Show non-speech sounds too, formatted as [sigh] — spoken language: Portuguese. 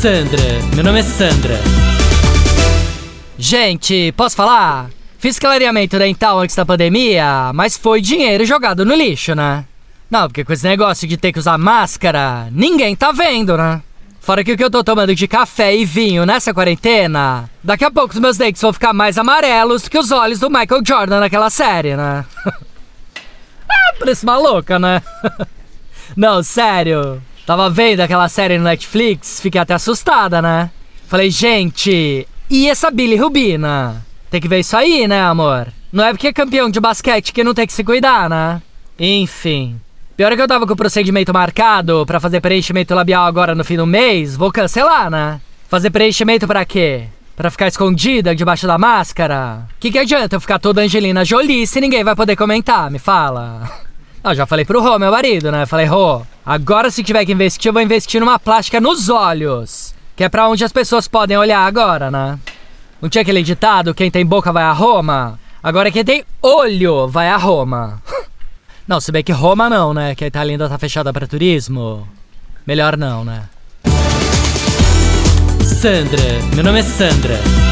Sandra, meu nome é Sandra. Gente, posso falar? Fiz clareamento dental antes da pandemia, mas foi dinheiro jogado no lixo, né? Não, porque com esse negócio de ter que usar máscara, ninguém tá vendo, né? Fora que o que eu tô tomando de café e vinho nessa quarentena, daqui a pouco os meus dentes vão ficar mais amarelos que os olhos do Michael Jordan naquela série, né? [laughs] ah, parece maluca, né? [laughs] Não, sério. Tava vendo aquela série no Netflix, fiquei até assustada, né? Falei, gente, e essa Billy Rubina? Tem que ver isso aí, né, amor? Não é porque é campeão de basquete que não tem que se cuidar, né? Enfim. Pior é que eu tava com o procedimento marcado para fazer preenchimento labial agora no fim do mês, vou cancelar, né? Fazer preenchimento para quê? Pra ficar escondida debaixo da máscara? Que que adianta eu ficar toda Angelina Jolie se ninguém vai poder comentar? Me fala. [laughs] Ah, já falei pro Rô, meu marido, né? Falei, Rô, agora se tiver que investir, eu vou investir numa plástica nos olhos. Que é pra onde as pessoas podem olhar agora, né? Não tinha aquele ditado, quem tem boca vai a Roma? Agora quem tem olho vai a Roma. [laughs] Não, se bem que Roma não, né? Que a Itália ainda tá fechada para turismo. Melhor não, né? Sandra, meu nome é Sandra.